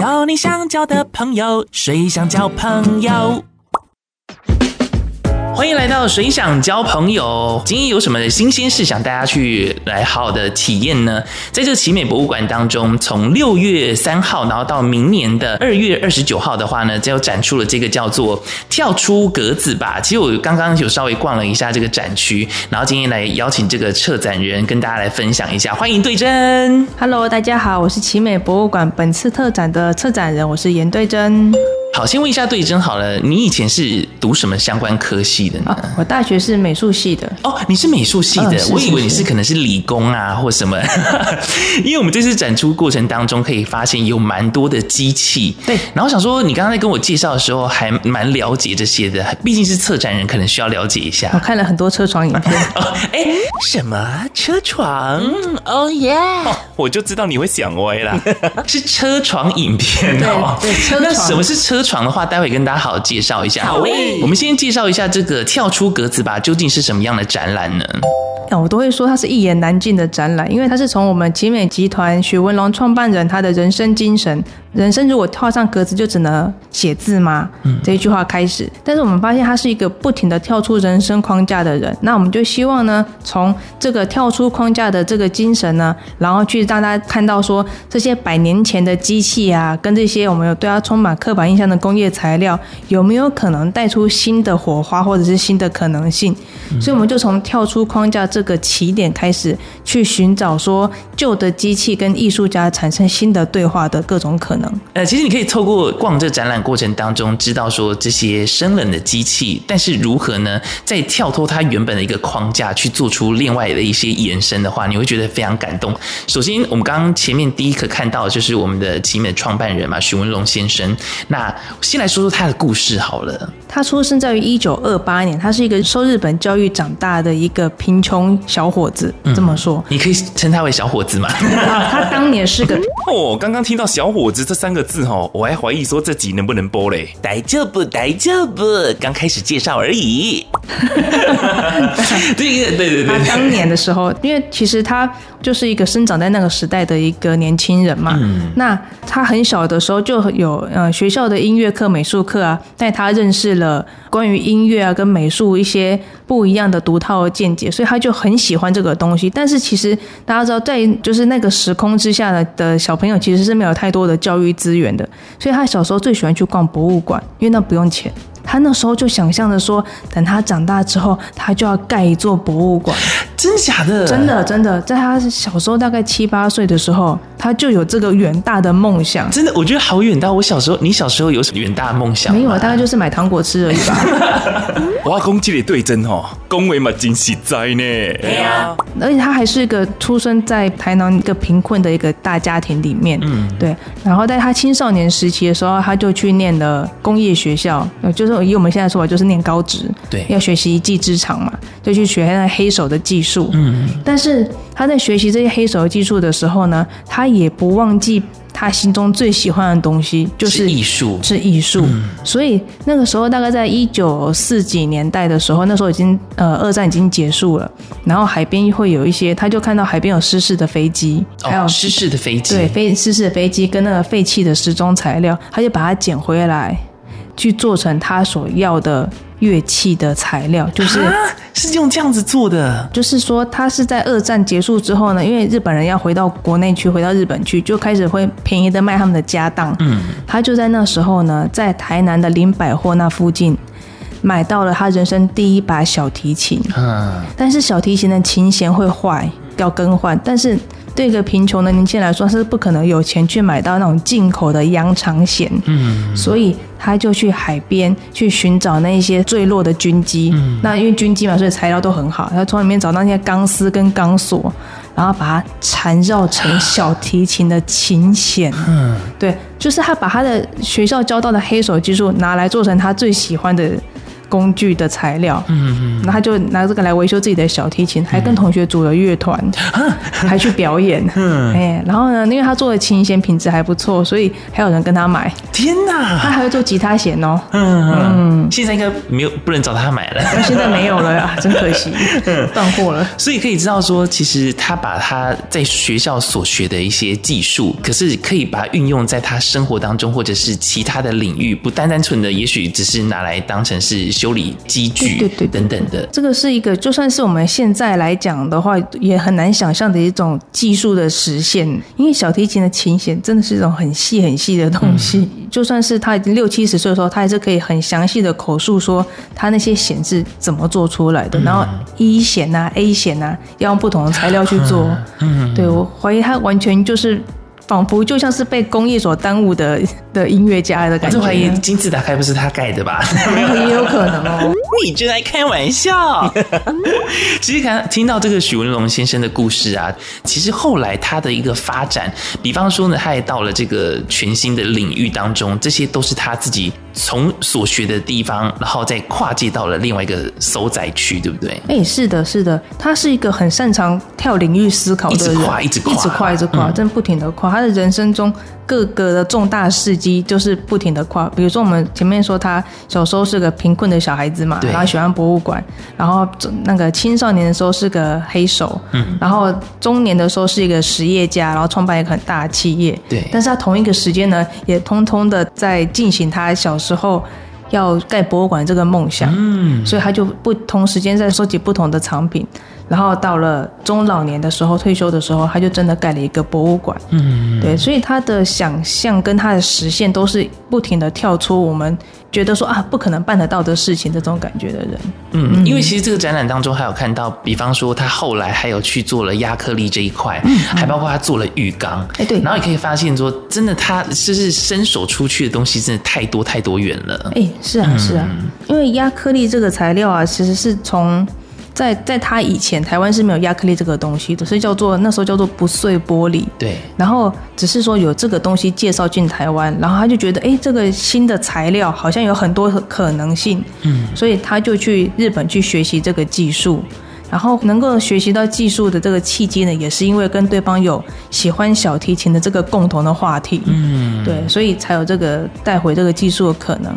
交你想交的朋友，谁想交朋友？欢迎来到水想交朋友。今天有什么新鲜事想大家去来好好的体验呢？在这个奇美博物馆当中，从六月三号，然后到明年的二月二十九号的话呢，就展出了这个叫做“跳出格子吧”。其实我刚刚有稍微逛了一下这个展区，然后今天来邀请这个策展人跟大家来分享一下。欢迎对真，Hello，大家好，我是奇美博物馆本次特展的策展人，我是严对真。好，先问一下对真好了，你以前是读什么相关科系的呢？哦、我大学是美术系的。哦，你是美术系的，我以为你是可能是理工啊或什么。因为我们这次展出过程当中可以发现有蛮多的机器。对，然后想说你刚刚在跟我介绍的时候还蛮了解这些的，毕竟是策展人，可能需要了解一下。我看了很多车床影片。哦，哎，什么车床？哦耶！我就知道你会想歪啦，是车床影片哦。对，对，车床。那什么是车？车床的话，待会跟大家好好介绍一下。好嘞，我们先介绍一下这个跳出格子吧，究竟是什么样的展览呢？那我都会说它是一言难尽的展览，因为它是从我们集美集团许文龙创办人他的人生精神。人生如果画上格子就只能写字吗？嗯，这一句话开始。但是我们发现他是一个不停的跳出人生框架的人。那我们就希望呢，从这个跳出框架的这个精神呢，然后去让大家看到说，这些百年前的机器啊，跟这些我们有对它充满刻板印象的工业材料，有没有可能带出新的火花或者是新的可能性？嗯，所以我们就从跳出框架这这个起点开始，去寻找说旧的机器跟艺术家产生新的对话的各种可能。呃，其实你可以透过逛这展览过程当中，知道说这些生冷的机器，但是如何呢，在跳脱它原本的一个框架，去做出另外的一些延伸的话，你会觉得非常感动。首先，我们刚刚前面第一个看到就是我们的奇美创办人嘛，许文龙先生。那先来说说他的故事好了。他出生在于一九二八年，他是一个受日本教育长大的一个贫穷小伙子。嗯、这么说，你可以称他为小伙子嘛？他当年是个 哦，刚刚听到小伙子。这三个字哈，我还怀疑说这集能不能播嘞？大丈夫，大丈夫，刚开始介绍而已。对对对对，他当年的时候，因为其实他就是一个生长在那个时代的一个年轻人嘛。嗯。那他很小的时候就有呃学校的音乐课、美术课啊，带他认识了关于音乐啊跟美术一些不一样的独套的见解，所以他就很喜欢这个东西。但是其实大家知道，在就是那个时空之下的的小朋友，其实是没有太多的教育资源的，所以他小时候最喜欢去逛博物馆，因为那不用钱。他那时候就想象着说，等他长大之后，他就要盖一座博物馆。真假的？真的真的，在他小时候大概七八岁的时候，他就有这个远大的梦想。真的，我觉得好远大。我小时候，你小时候有什么远大的梦想？没有，大概就是买糖果吃而已吧。我要攻击你对真哦，恭维嘛惊喜在呢。对啊，而且他还是一个出生在台南一个贫困的一个大家庭里面。嗯，对。然后在他青少年时期的时候，他就去念了工业学校，就是。以我们现在说法，就是念高职，对，要学习一技之长嘛，就去学那黑手的技术。嗯，但是他在学习这些黑手技术的时候呢，他也不忘记他心中最喜欢的东西，就是艺术，是艺术。嗯，所以那个时候，大概在一九四几年代的时候，那时候已经呃二战已经结束了，然后海边会有一些，他就看到海边有失事的飞机，还有失事的飞机，对，飞失事的飞机跟那个废弃的时钟材料，他就把它捡回来。去做成他所要的乐器的材料，就是是用这样子做的。就是说，他是在二战结束之后呢，因为日本人要回到国内去，回到日本去，就开始会便宜的卖他们的家当。嗯，他就在那时候呢，在台南的林百货那附近买到了他人生第一把小提琴。嗯，但是小提琴的琴弦会坏，要更换，但是。对一个贫穷的年轻人来说，是不可能有钱去买到那种进口的羊肠弦。嗯，所以他就去海边去寻找那一些坠落的军机。嗯，那因为军机嘛，所以材料都很好。他从里面找到那些钢丝跟钢索，然后把它缠绕成小提琴的琴弦。嗯，对，就是他把他的学校教到的黑手技术拿来做成他最喜欢的工具的材料，嗯嗯，然后他就拿这个来维修自己的小提琴，还跟同学组了乐团，嗯、还去表演，嗯，哎，然后呢，因为他做的琴弦品质还不错，所以还有人跟他买。天哪，他还会做吉他弦哦，嗯嗯，现在应该没有不能找他买了，现在没有了呀，真可惜，断货了。所以可以知道说，其实他把他在学校所学的一些技术，可是可以把它运用在他生活当中，或者是其他的领域，不单单纯的，也许只是拿来当成是。修理机具，对对对，等等的，这个是一个，就算是我们现在来讲的话，也很难想象的一种技术的实现。因为小提琴的琴弦真的是一种很细很细的东西，嗯、就算是他已经六七十岁的时候，他还是可以很详细的口述说他那些弦是怎么做出来的。嗯、然后 E 弦啊，A 弦啊，要用不同的材料去做。嗯，对，我怀疑他完全就是。仿佛就像是被工业所耽误的 的音乐家的感觉。我怀疑金字塔还不是他盖的吧？没有，也有可能哦。你就在开玩笑。其实看听到这个许文龙先生的故事啊，其实后来他的一个发展，比方说呢，他也到了这个全新的领域当中，这些都是他自己从所学的地方，然后再跨界到了另外一个收窄区，对不对？哎，是的，是的，他是一个很擅长跳领域思考的人，一直跨，一直跨，一直跨，一直跨，真不停的跨。他的人生中各个的重大事迹就是不停的跨，比如说我们前面说他小时候是个贫困的小孩子嘛，然后喜欢博物馆，然后那个青少年的时候是个黑手，嗯，然后中年的时候是一个实业家，然后创办一个很大的企业，对，但是他同一个时间呢，也通通的在进行他小时候要盖博物馆这个梦想，嗯，所以他就不同时间在收集不同的藏品。然后到了中老年的时候，退休的时候，他就真的盖了一个博物馆。嗯，对，所以他的想象跟他的实现都是不停的跳出我们觉得说啊不可能办得到的事情这种感觉的人。嗯，因为其实这个展览当中还有看到，比方说他后来还有去做了压克力这一块，嗯，还包括他做了浴缸。哎，对，然后也可以发现说，真的他就是伸手出去的东西真的太多太多元了。哎，是啊是啊，因为压克力这个材料啊，其实是从。在在他以前，台湾是没有亚克力这个东西的，所以叫做那时候叫做不碎玻璃。对。然后只是说有这个东西介绍进台湾，然后他就觉得，哎，这个新的材料好像有很多可能性。嗯。所以他就去日本去学习这个技术，然后能够学习到技术的这个契机呢，也是因为跟对方有喜欢小提琴的这个共同的话题。嗯。对，所以才有这个带回这个技术的可能。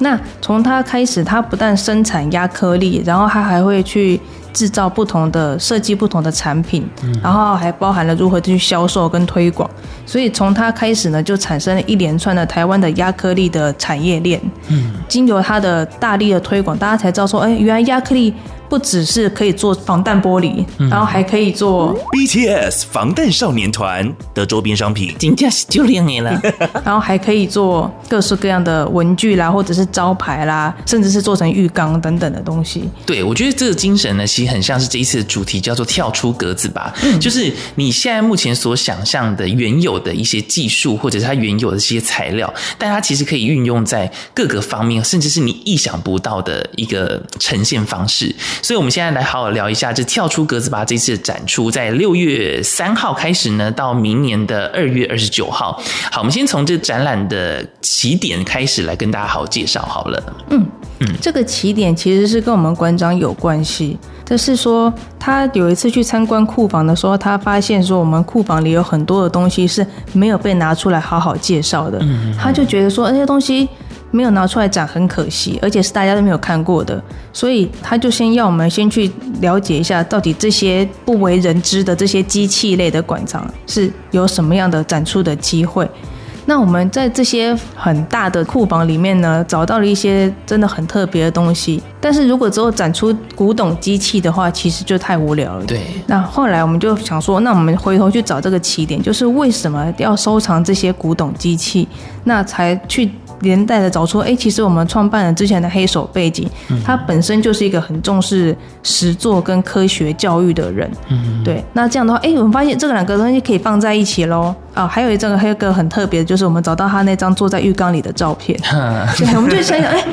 那从他开始，他不但生产压克力，然后他还会去制造不同的设计不同的产品，然后还包含了如何去销售跟推广。所以从他开始呢，就产生了一连串的台湾的压克力的产业链。嗯，经由他的大力的推广，大家才知道说，哎，原来压克力。不只是可以做防弹玻璃，嗯、然后还可以做 BTS 防弹少年团的周边商品，真的是就两年了。然后还可以做各式各样的文具啦，或者是招牌啦，甚至是做成浴缸等等的东西。对，我觉得这个精神呢，其实很像是这一次的主题叫做跳出格子吧。嗯，就是你现在目前所想象的原有的一些技术，或者是它原有的一些材料，但它其实可以运用在各个方面，甚至是你意想不到的一个呈现方式。所以，我们现在来好好聊一下，这跳出格子吧这次的展出，在六月三号开始呢，到明年的二月二十九号。好，我们先从这展览的起点开始来跟大家好好介绍好了。嗯嗯，这个起点其实是跟我们馆长有关系，就是说他有一次去参观库房的时候，他发现说我们库房里有很多的东西是没有被拿出来好好介绍的，嗯，他就觉得说那些东西。没有拿出来展很可惜，而且是大家都没有看过的，所以他就先要我们先去了解一下，到底这些不为人知的这些机器类的馆藏是有什么样的展出的机会。那我们在这些很大的库房里面呢，找到了一些真的很特别的东西。但是如果只有展出古董机器的话，其实就太无聊了。对。那后来我们就想说，那我们回头去找这个起点，就是为什么要收藏这些古董机器？那才去。连带的找出，哎，其实我们创办人之前的黑手背景，他本身就是一个很重视实作跟科学教育的人。嗯，对。那这样的话，哎，我们发现这个两个东西可以放在一起喽。啊，还有一张，还有一个很特别的，就是我们找到他那张坐在浴缸里的照片。对，我们就想想，哎，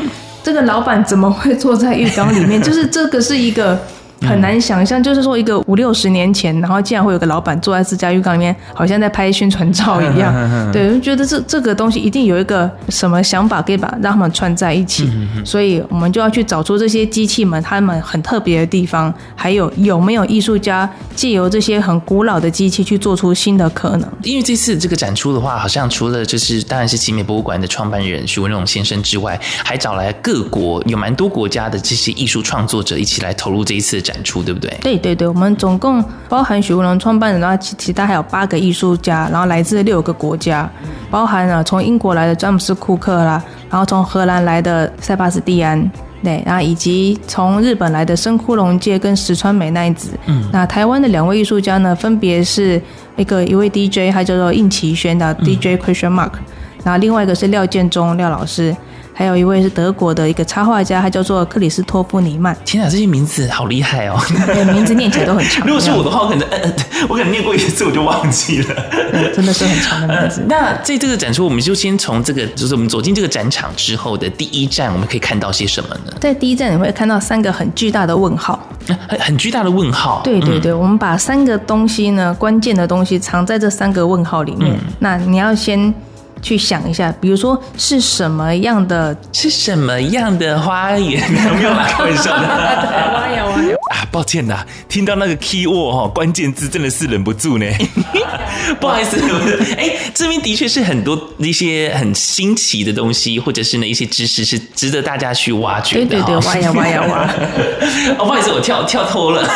这个老板怎么会坐在浴缸里面？就是这个是一个很难想象，就是说一个五六十年前，然后竟然会有个老板坐在自家浴缸里面，好像在拍宣传照一样。对，就觉得这这个东西一定有一个什么想法，可以把让他们串在一起。所以我们就要去找出这些机器们他们很特别的地方，还有有没有艺术家借由这些很古老的机器去做出新的可能。因为这次这个展出的话，好像除了就是当然是奇美博物馆的创办人徐文龙先生之外，还找来各国有蛮多国家的这些艺术创作者一起来投入这一次的展出，对不对？对对对，我们总共包含许文龙创办人，然后其其他还有八个艺术家，然后来自六个国家，包含了从英国来的詹姆斯库克啦，然后从荷兰来的塞巴斯蒂安，对，然后以及从日本来的深窟龙介跟石川美奈子。嗯，那台湾的两位艺术家呢，分别是一个一位 DJ，他叫做应奇轩的 DJ Christian Mark，然后另外一个是廖建中廖老师。还有一位是德国的一个插画家，他叫做克里斯托夫尼曼。天哪，这些名字好厉害哦！对，名字念起来都很长。如果是我的话，我可能呃，我可能念过一次我就忘记了。对，真的是很长的名字。那在这个展出，我们就先从这个，就是我们走进这个展场之后的第一站，我们可以看到些什么呢？在第一站，你会看到三个很巨大的问号。很很巨大的问号。对对对，嗯、我们把三个东西呢，关键的东西藏在这三个问号里面。嗯、那你要先。去想一下，比如说是什么样的，是什么样的花园？没有开玩笑的。花园花园啊，抱歉呐，听到那个 key word 哈，关键字真的是忍不住呢。不好意思，哎，这边的确是很多一些很新奇的东西，或者是呢一些知识是值得大家去挖掘的。对对对，挖呀挖呀挖。哦，不好意思，我跳跳脱了。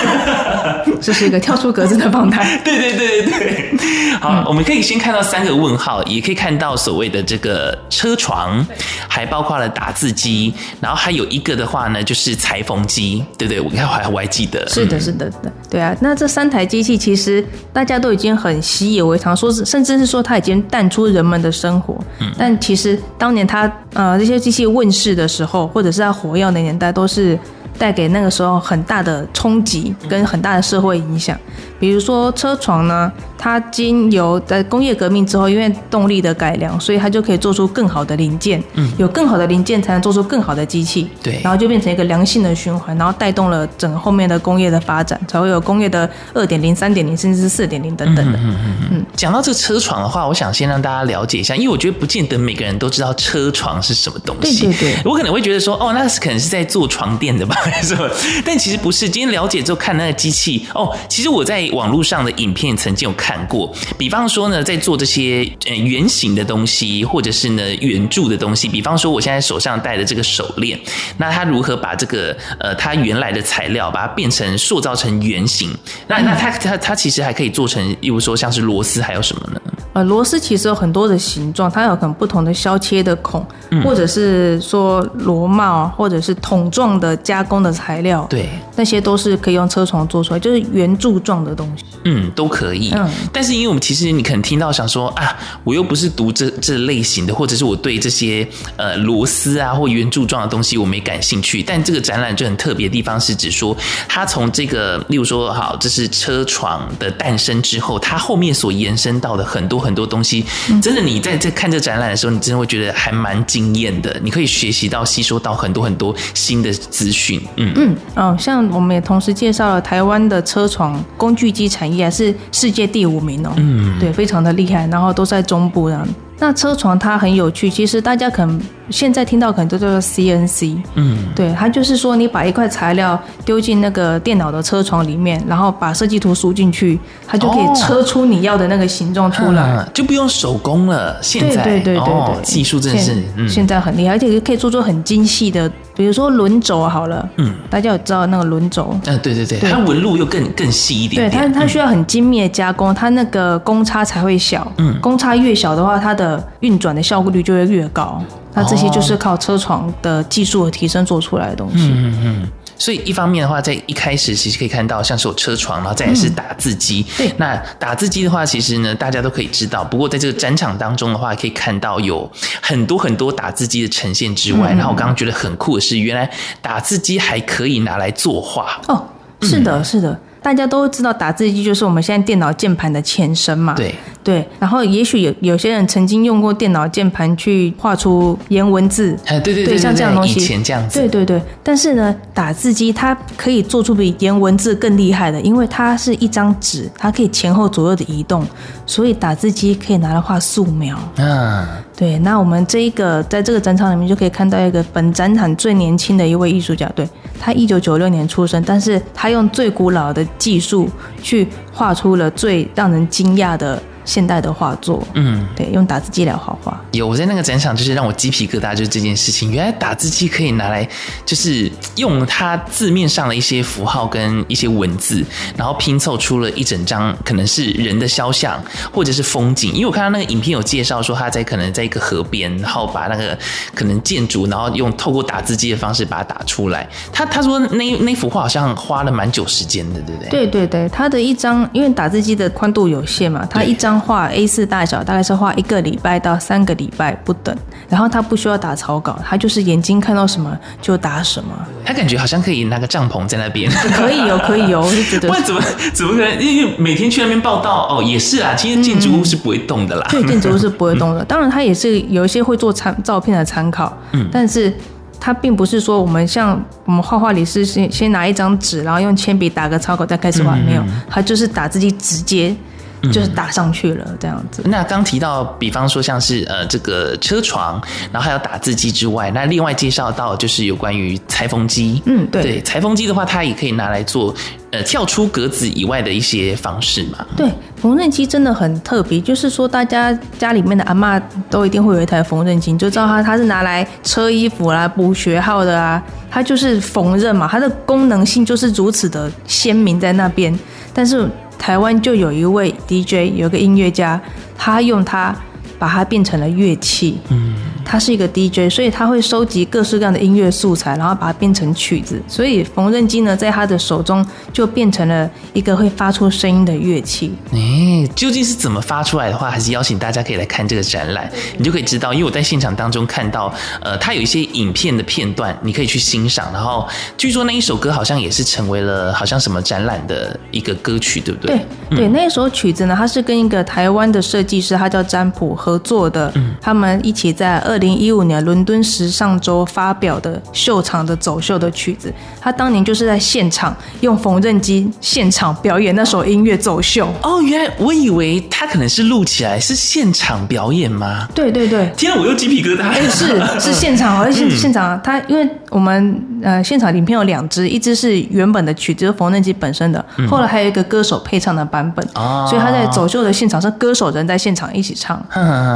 这是一个跳出格子的状态。对对对对对。好，嗯、我们可以先看到三个问号，也可以看到。所谓的这个车床，还包括了打字机，然后还有一个的话呢，就是裁缝机，对不对？我看我还我还记得，是的，是的，对，对啊。那这三台机器其实大家都已经很习以为常，说是甚至是说它已经淡出人们的生活。嗯，但其实当年它呃这些机器问世的时候，或者是在火药的年代，都是带给那个时候很大的冲击跟很大的社会影响。比如说车床呢，它经由在工业革命之后，因为动力的改良，所以它就可以做出更好的零件。嗯，有更好的零件才能做出更好的机器。对，然后就变成一个良性的循环，然后带动了整个后面的工业的发展，才会有工业的二点零、三点零，甚至是四点零等等的。嗯嗯嗯嗯。讲到这个车床的话，我想先让大家了解一下，因为我觉得不见得每个人都知道车床是什么东西。对对对。我可能会觉得说，哦，那是可能是在做床垫的吧，是吧？但其实不是。今天了解之后看那个机器，哦，其实我在。网络上的影片曾经有看过，比方说呢，在做这些呃圆形的东西，或者是呢圆柱的东西，比方说我现在手上戴的这个手链，那它如何把这个呃它原来的材料把它变成塑造成圆形？那那它它它其实还可以做成，例如说像是螺丝，还有什么呢？呃，螺丝其实有很多的形状，它有可能不同的削切的孔，嗯、或者是说螺帽，或者是桶状的加工的材料，对，那些都是可以用车床做出来，就是圆柱状的东西。嗯，都可以。嗯，但是因为我们其实你可能听到想说啊，我又不是读这这类型的，或者是我对这些呃螺丝啊或圆柱状的东西我没感兴趣。但这个展览就很特别的地方是指说，它从这个例如说好，这是车床的诞生之后，它后面所延伸到的很多。很多东西，真的，你在这看这展览的时候，你真的会觉得还蛮惊艳的。你可以学习到、吸收到很多很多新的资讯。嗯嗯哦，像我们也同时介绍了台湾的车床工具机产业，是世界第五名哦。嗯，对，非常的厉害，然后都在中部这样。那车床它很有趣，其实大家可能现在听到可能都叫做 CNC，嗯，对，它就是说你把一块材料丢进那个电脑的车床里面，然后把设计图输进去，它就可以车出你要的那个形状出来，哦，就不用手工了。现在对对对对对，哦，技术真的是现，嗯，现在很厉害，而且可以做出很精细的。比如说轮轴好了，嗯，大家有知道那个轮轴？嗯，对对对，对它纹路又更更细一点，点。对，它它需要很精密的加工，它那个公差才会小。嗯，公差越小的话，它的运转的效率就会越高。那这些就是靠车床的技术和提升做出来的东西。嗯嗯。嗯所以一方面的话，在一开始其实可以看到像是有车床，然后再也是打字机。嗯、对，那打字机的话，其实呢大家都可以知道。不过在这个展场当中的话，可以看到有很多很多打字机的呈现之外，嗯、然后我刚刚觉得很酷的是，原来打字机还可以拿来作画。哦，是的，是的。大家都知道打字机就是我们现在电脑键盘的前身嘛？对。对，然后也许有有些人曾经用过电脑键盘去画出颜文字，哎，对对对，像这样东西，以前这样子，对对对。但是呢，打字机它可以做出比颜文字更厉害的，因为它是一张纸，它可以前后左右的移动，所以打字机可以拿来画素描。嗯，对。那我们这一个在这个展场里面就可以看到一个本展场最年轻的一位艺术家，对，他一九九六年出生，但是他用最古老的技术去画出了最让人惊讶的。现代的画作，嗯，对，用打字机来画画。有我在那个展场，就是让我鸡皮疙瘩，就是这件事情。原来打字机可以拿来，就是用它字面上的一些符号跟一些文字，然后拼凑出了一整张可能是人的肖像或者是风景。因为我看到那个影片有介绍说，他在可能在一个河边，然后把那个可能建筑，然后用透过打字机的方式把它打出来。他他说那那幅画好像花了蛮久时间的，对不对？对对对，他的一张，因为打字机的宽度有限嘛，他一张。画 A 四大小，大概是画一个礼拜到三个礼拜不等。然后他不需要打草稿，他就是眼睛看到什么就打什么。他感觉好像可以拿个帐篷在那边，可以哦，可以哦，我就觉得。怎么怎么可能？因为每天去那边报道哦，也是啊。其实建筑物是不会动的啦。对，建筑物是不会动的。当然，他也是有一些会做参照片的参考。嗯，但是他并不是说我们像我们画画里是先先拿一张纸，然后用铅笔打个草稿再开始画，没有，他就是打字机直接。就是打上去了，这样子。那刚提到，比方说像是呃这个车床，然后还有打字机之外，那另外介绍到就是有关于裁缝机。嗯，对。对，裁缝机的话，它也可以拿来做呃跳出格子以外的一些方式嘛。对，缝纫机真的很特别，就是说大家家里面的阿嬷都一定会有一台缝纫机，就知道它它是拿来车衣服啦、补学号的啊，它就是缝纫嘛，它的功能性就是如此的鲜明在那边，但是。台湾就有一位 DJ，有个音乐家，他用他把它变成了乐器。嗯。他是一个 DJ，所以他会收集各式各样的音乐素材，然后把它变成曲子。所以缝纫机呢，在他的手中就变成了一个会发出声音的乐器。哎，究竟是怎么发出来的话，还是邀请大家可以来看这个展览，你就可以知道。因为我在现场当中看到，呃，他有一些影片的片段，你可以去欣赏。然后据说那一首歌好像也是成为了好像什么展览的一个歌曲，对不对？对对，那一首曲子呢，它是跟一个台湾的设计师，他叫占卜合作的。嗯，他们一起在二。二零一五年伦敦时尚周发表的秀场的走秀的曲子，他当年就是在现场用缝纫机现场表演那首音乐走秀。哦，原来我以为他可能是录起来是现场表演吗？对对对，天啊，我又鸡皮疙瘩。哎，是是现场，而且现场他因为我们呃现场影片有两支，一支是原本的曲子，就是缝纫机本身的，后来还有一个歌手配唱的版本。哦，所以他在走秀的现场是歌手人在现场一起唱。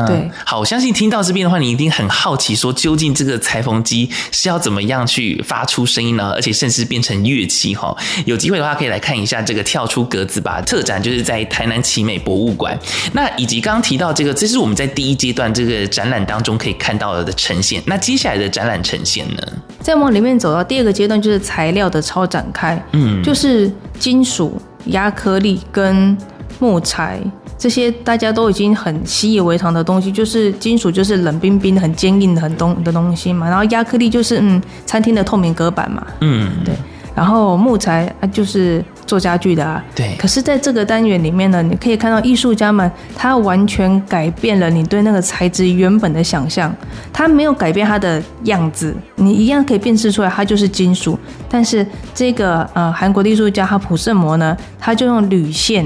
对，好，我相信听到这边的话，你一定。很好奇，说究竟这个裁缝机是要怎么样去发出声音呢？而且甚至变成乐器哈？有机会的话，可以来看一下这个跳出格子吧特展，就是在台南奇美博物馆。那以及刚刚提到这个，这是我们在第一阶段这个展览当中可以看到的呈现。那接下来的展览呈现呢？再往里面走到第二个阶段，就是材料的超展开，嗯，就是金属、压克力跟木材。这些大家都已经很习以为常的东西，就是金属，就是冷冰冰的、很坚硬的、很东的东西嘛。然后压克力就是嗯，餐厅的透明隔板嘛。嗯，对。然后木材啊，就是做家具的啊。对。可是，在这个单元里面呢，你可以看到艺术家们，他完全改变了你对那个材质原本的想象。他没有改变它的样子，你一样可以辨识出来，它就是金属。但是这个呃，韩国的艺术家哈普胜模呢，他就用铝线。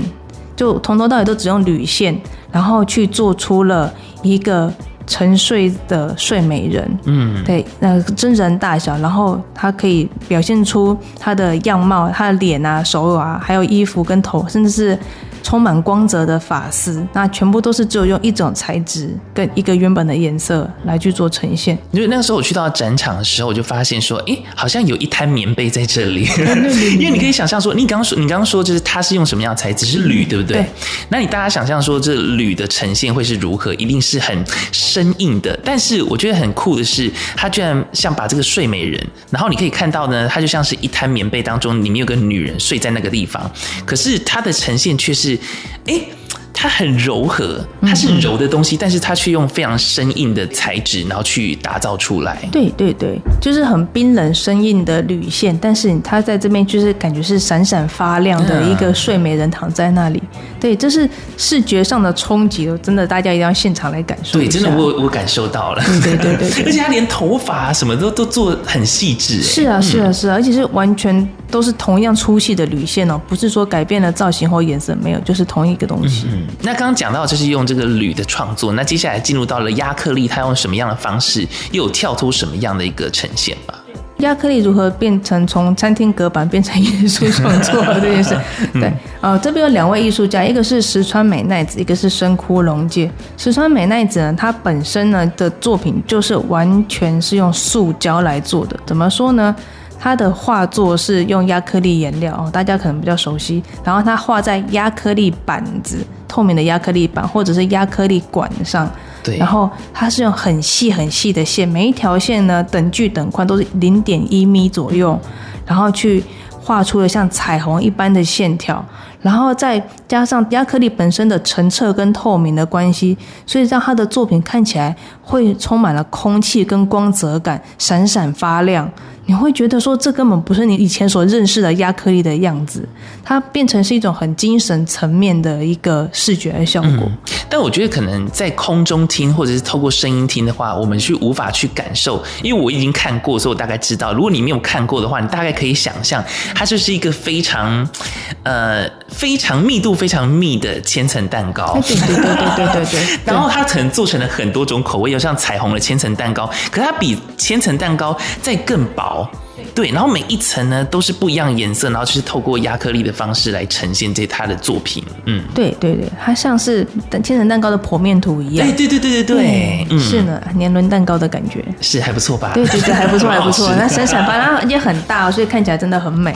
就从头到尾都只用铝线，然后去做出了一个沉睡的睡美人。嗯，对，那真人大小，然后它可以表现出他的样貌，他的脸啊、手啊，还有衣服跟头，甚至是。充满光泽的发丝，那全部都是只有用一种材质跟一个原本的颜色来去做呈现。因为那个时候我去到展场的时候，我就发现说，哎，好像有一滩棉被在这里。因为你可以想象说，你刚刚说，你刚刚说就是它是用什么样的材质？是铝，对不对？对。那你大家想象说，这铝的呈现会是如何？一定是很生硬的。但是我觉得很酷的是，它居然像把这个睡美人，然后你可以看到呢，它就像是一滩棉被当中，里面有个女人睡在那个地方。可是它的呈现却是。哎。它很柔和，它是柔的东西，但是它却用非常生硬的材质，然后去打造出来。对对对，就是很冰冷生硬的铝线，但是它在这边就是感觉是闪闪发亮的一个睡美人躺在那里。对，这是视觉上的冲击，真的大家一定要现场来感受。对，真的我我感受到了。对对对 对，而且它连头发啊什么都都做很细致。是啊是啊是啊，而且是完全都是同样粗细的铝线哦，不是说改变了造型或颜色，没有，就是同一个东西。嗯，那刚刚讲到就是用这个铝的创作，那接下来进入到了亚克力，它用什么样的方式，又有跳脱什么样的一个呈现吧？亚克力如何变成从餐厅隔板变成艺术创作 这件事？对，呃，这边有两位艺术家，一个是石川美奈子，一个是深枯隆介。石川美奈子呢，她本身呢的作品就是完全是用塑胶来做的，怎么说呢？他的画作是用压克力颜料哦，大家可能比较熟悉。然后他画在压克力板子，透明的压克力板或者是压克力管上。对。然后它是用很细很细的线，每一条线呢等距等宽都是零点一米左右，然后去画出了像彩虹一般的线条。然后再加上压克力本身的澄澈跟透明的关系，所以让他的作品看起来会充满了空气跟光泽感，闪闪发亮。你会觉得说，这根本不是你以前所认识的亚克力的样子，它变成是一种很精神层面的一个视觉的效果。嗯，但我觉得可能在空中听或者是透过声音听的话，我们去无法去感受，因为我已经看过，所以我大概知道。如果你没有看过的话，你大概可以想象，它就是一个非常呃非常密度非常密的千层蛋糕。对对对对对对对。然后它可能做成了很多种口味，有像彩虹的千层蛋糕，可是它比千层蛋糕再更薄。对，然后每一层呢都是不一样的颜色，然后就是透过压克力的方式来呈现这他的作品。嗯，对对对，它像是千层蛋糕的剖面图一样。对对对对对对，嗯，是呢，年轮蛋糕的感觉是还不错吧？对对对，还不错 还不错，那闪闪发亮，也很大，所以看起来真的很美。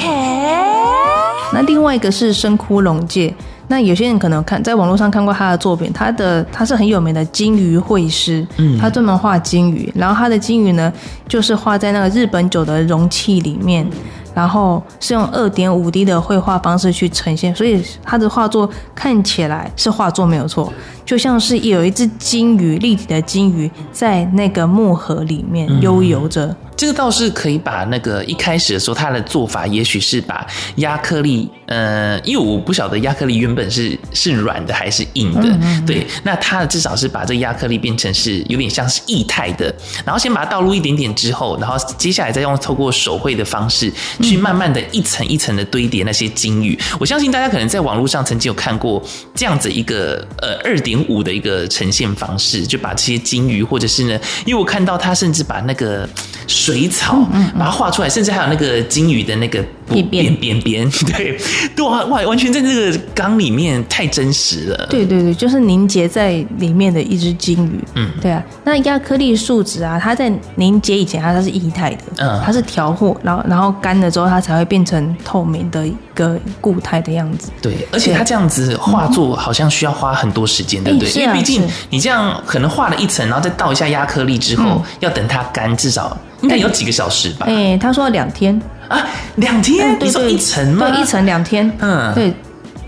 那另外一个是深枯隆介。那有些人可能看在网络上看过他的作品，他的他是很有名的金鱼绘师，嗯，他专门画金鱼，然后他的金鱼呢，就是画在那个日本酒的容器里面，然后是用二点五 D 的绘画方式去呈现，所以他的画作看起来是画作没有错，就像是有一只金鱼，立体的金鱼在那个木盒里面悠游着。这个倒是可以把那个一开始的时候他的做法，也许是把压克力，呃，因为我不晓得压克力原本是是软的还是硬的，嗯嗯嗯对，那他至少是把这个压克力变成是有点像是液态的，然后先把它倒入一点点之后，然后接下来再用透过手绘的方式去慢慢的一层一层的堆叠那些金鱼。我相信大家可能在网络上曾经有看过这样子一个呃二点舞的一个呈现方式，就把这些金鱼或者是呢，因为我看到他甚至把那个。水草，把它画出来，甚至还有那个金鱼的那个边边边边，对，对，哇，完全在这个缸里面太真实了。对对对，就是凝结在里面的一只金鱼。嗯，对啊。那压克力树脂啊，它在凝结以前，它它是液态的，嗯，它是调和，然后然后干了之后，它才会变成透明的一个固态的样子。对，而且它这样子画作好像需要花很多时间，对不对？因为毕竟你这样可能画了一层，然后再倒一下压克力之后，要等它干，至少。应该有几个小时吧？哎、欸，他说两天啊，两天？你说一层吗？对，一层两天。嗯，对，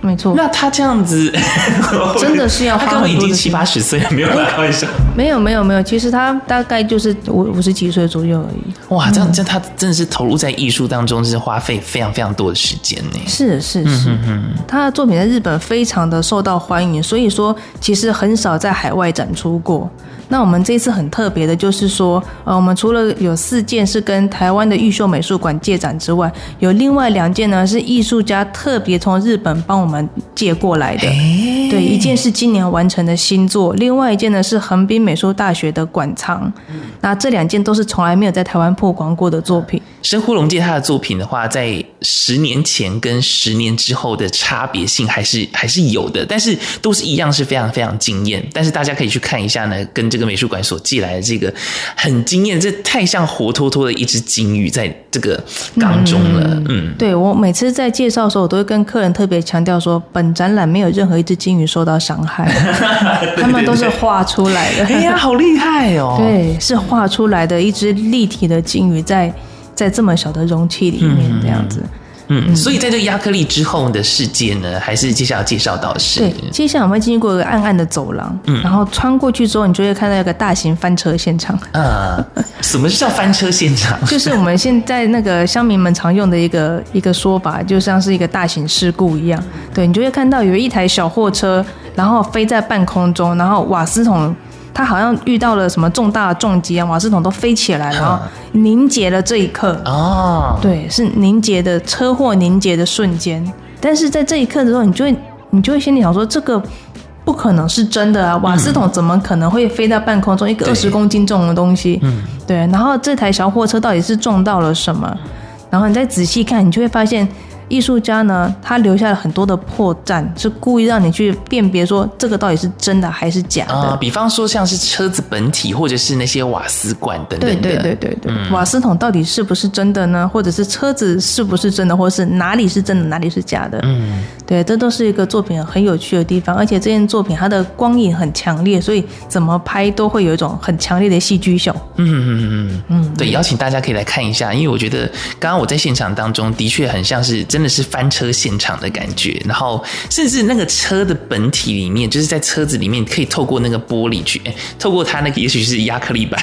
没错。那他这样子 真的是要花很多。他刚刚已经七八十岁了，没有开玩笑。没有，没有，没有。其实他大概就是五五十几岁左右而已。哇，这样这样，他真的是投入在艺术当中，是花费非常非常多的时间呢。是是是，嗯、哼哼他的作品在日本非常的受到欢迎，所以说其实很少在海外展出过。那我们这次很特别的，就是说，呃，我们除了有四件是跟台湾的玉秀美术馆借展之外，有另外两件呢是艺术家特别从日本帮我们借过来的。对，一件是今年完成的新作，另外一件呢是横滨美术大学的馆藏。那这两件都是从来没有在台湾曝光过的作品。深呼龙介他的作品的话，在十年前跟十年之后的差别性还是还是有的，但是都是一样，是非常非常惊艳。但是大家可以去看一下呢，跟这个美术馆所寄来的这个很惊艳，这太像活脱脱的一只金鱼在这个缸中了。嗯，嗯对，我每次在介绍的时候，我都会跟客人特别强调说，本展览没有任何一只金鱼受到伤害，他们都是画出来的。哎呀，好厉害哦！对，是画出来的一只立体的鲸鱼在。在这么小的容器里面，这样子，嗯，嗯所以在这个亚克力之后的世界呢，还是接下来介绍到的是，对，接下来我们会经过一个暗暗的走廊，嗯，然后穿过去之后，你就会看到一个大型翻车现场。呃，什么是叫翻车现场？就是我们现在那个乡民们常用的一个一个说法，就像是一个大型事故一样。对，你就会看到有一台小货车，然后飞在半空中，然后瓦斯桶。他好像遇到了什么重大的撞击啊，瓦斯桶都飞起来，然后凝结了这一刻。哦，对，是凝结的车祸凝结的瞬间。但是在这一刻的时候，你就会你就会心里想说，这个不可能是真的啊！瓦斯桶怎么可能会飞到半空中？一个二十公斤重的东西，嗯，对。然后这台小货车到底是撞到了什么？然后你再仔细看，你就会发现。艺术家呢，他留下了很多的破绽，是故意让你去辨别说这个到底是真的还是假的。呃、比方说像是车子本体，或者是那些瓦斯罐等等。对对对对对，嗯、瓦斯桶到底是不是真的呢？或者是车子是不是真的，或者是哪里是真的，哪里是假的？嗯，对，这都是一个作品很有趣的地方。而且这件作品它的光影很强烈，所以怎么拍都会有一种很强烈的戏剧效。嗯嗯嗯嗯嗯，对，邀请大家可以来看一下，因为我觉得刚刚我在现场当中的确很像是真的是翻车现场的感觉，然后甚至那个车的本体里面，就是在车子里面可以透过那个玻璃去，透过它那个也许是亚克力板，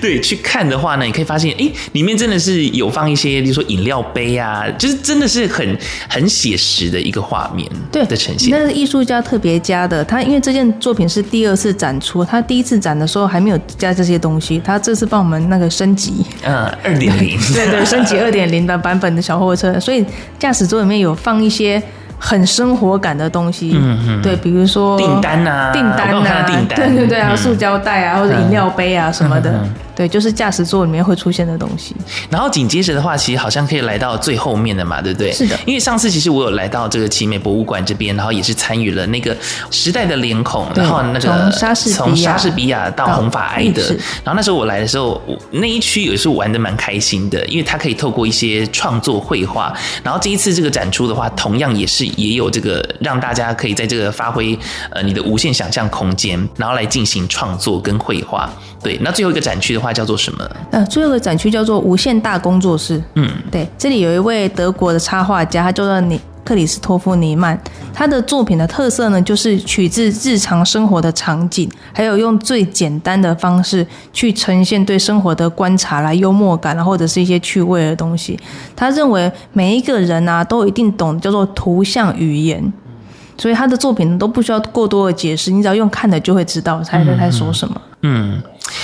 对，去看的话呢，你可以发现，哎，里面真的是有放一些，比如说饮料杯啊，就是真的是很很写实的一个画面，对的呈现。那是艺术家特别加的，他因为这件作品是第二次展出，他第一次展的时候还没有加这些东西，他这次帮我们那个升级，嗯，二点零，对对，升级二点零的版本的小货车，所以驾驶座里面有放一些很生活感的东西，嗯嗯，对，比如说订单啊，订单啊，订单，对对对啊，塑胶袋啊，或者饮料杯啊什么的。对，就是驾驶座里面会出现的东西。然后紧接着的话，其实好像可以来到最后面的嘛，对不对？是的。因为上次其实我有来到这个奇美博物馆这边，然后也是参与了那个时代的脸孔，然后那个从莎士从莎士比亚到红发埃德。然后那时候我来的时候，我那一区也是玩的蛮开心的，因为它可以透过一些创作绘画。然后这一次这个展出的话，同样也是也有这个让大家可以在这个发挥呃你的无限想象空间，然后来进行创作跟绘画。对，那最后一个展区的话叫做什么？呃，最后一个展区叫做无限大工作室。嗯，对，这里有一位德国的插画家，他叫做尼克里斯托夫尼曼。他的作品的特色呢，就是取自日常生活的场景，还有用最简单的方式去呈现对生活的观察啦、幽默感啦，或者是一些趣味的东西。他认为每一个人啊，都一定懂叫做图像语言，所以他的作品都不需要过多的解释，你只要用看的就会知道他在在说什么。嗯。嗯嗯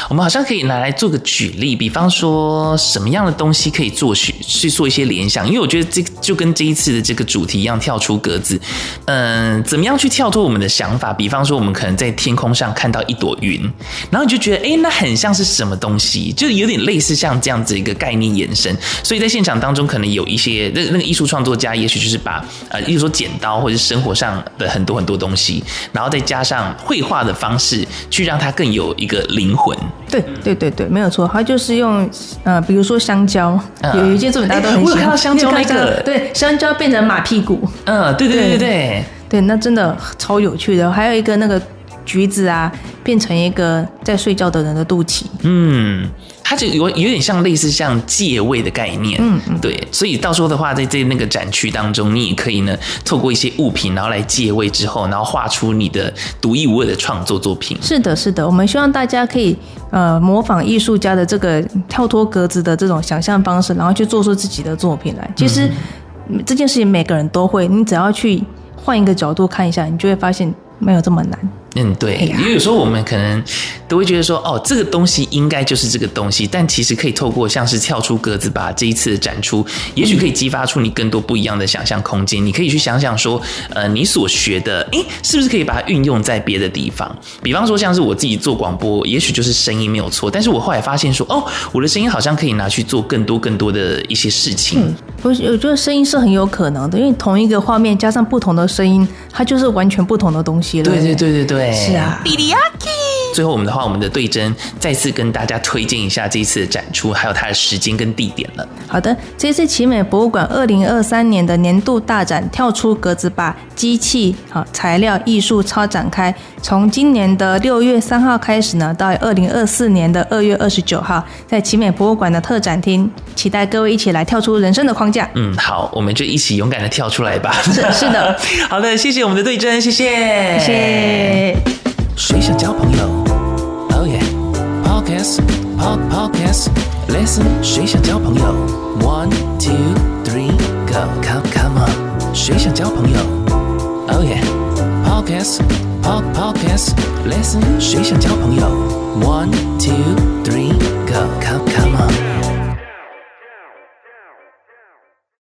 我们好像可以拿来做个举例，比方说什么样的东西可以做去去做一些联想，因为我觉得这就跟这一次的这个主题一样，跳出格子。嗯，怎么样去跳脱我们的想法？比方说，我们可能在天空上看到一朵云，然后你就觉得，哎，那很像是什么东西？就有点类似像这样子一个概念延伸。所以在现场当中，可能有一些那那个艺术创作家，也许就是把呃，比如说剪刀或者生活上的很多很多东西，然后再加上绘画的方式，去让它更有一个灵魂。对对对对，没有错，它就是用呃，比如说香蕉，嗯、有一件作品大家都很喜欢，看到香蕉那个，对，香蕉变成马屁股，嗯，对对对对。对，对，那真的超有趣的，还有一个那个橘子啊，变成一个在睡觉的人的肚脐，嗯。它就有有点像类似像借位的概念，嗯，对，所以到时候的话，在在那个展区当中，你也可以呢，透过一些物品，然后来借位之后，然后画出你的独一无二的创作作品。是的，是的，我们希望大家可以呃模仿艺术家的这个跳脱格子的这种想象方式，然后去做出自己的作品来。其实、嗯、这件事情每个人都会，你只要去换一个角度看一下，你就会发现没有这么难。嗯，对，因为有时候我们可能都会觉得说，哦，这个东西应该就是这个东西，但其实可以透过像是跳出格子把，这一次的展出，也许可以激发出你更多不一样的想象空间。你可以去想想说，呃，你所学的，诶，是不是可以把它运用在别的地方？比方说，像是我自己做广播，也许就是声音没有错，但是我后来发现说，哦，我的声音好像可以拿去做更多更多的一些事情。嗯，我我觉得声音是很有可能的，因为同一个画面加上不同的声音，它就是完全不同的东西了。对对对对对。是啊，最后我们的话，我们的对真再次跟大家推荐一下这一次的展出，还有它的时间跟地点了。好的，这次奇美博物馆二零二三年的年度大展“跳出格子吧机器好材料艺术超展开”，从今年的六月三号开始呢，到二零二四年的二月二十九号，在奇美博物馆的特展厅，期待各位一起来跳出人生的框架。嗯，好，我们就一起勇敢的跳出来吧。是是的，好的，谢谢我们的对真，谢谢，谢谢。谁想交朋友？Oh yeah，Podcast Pod Podcast Listen，谁想交朋友？One two three go，Come come on，谁想交朋友？Oh yeah，Podcast Pod Podcast Listen，谁想交朋友？One two。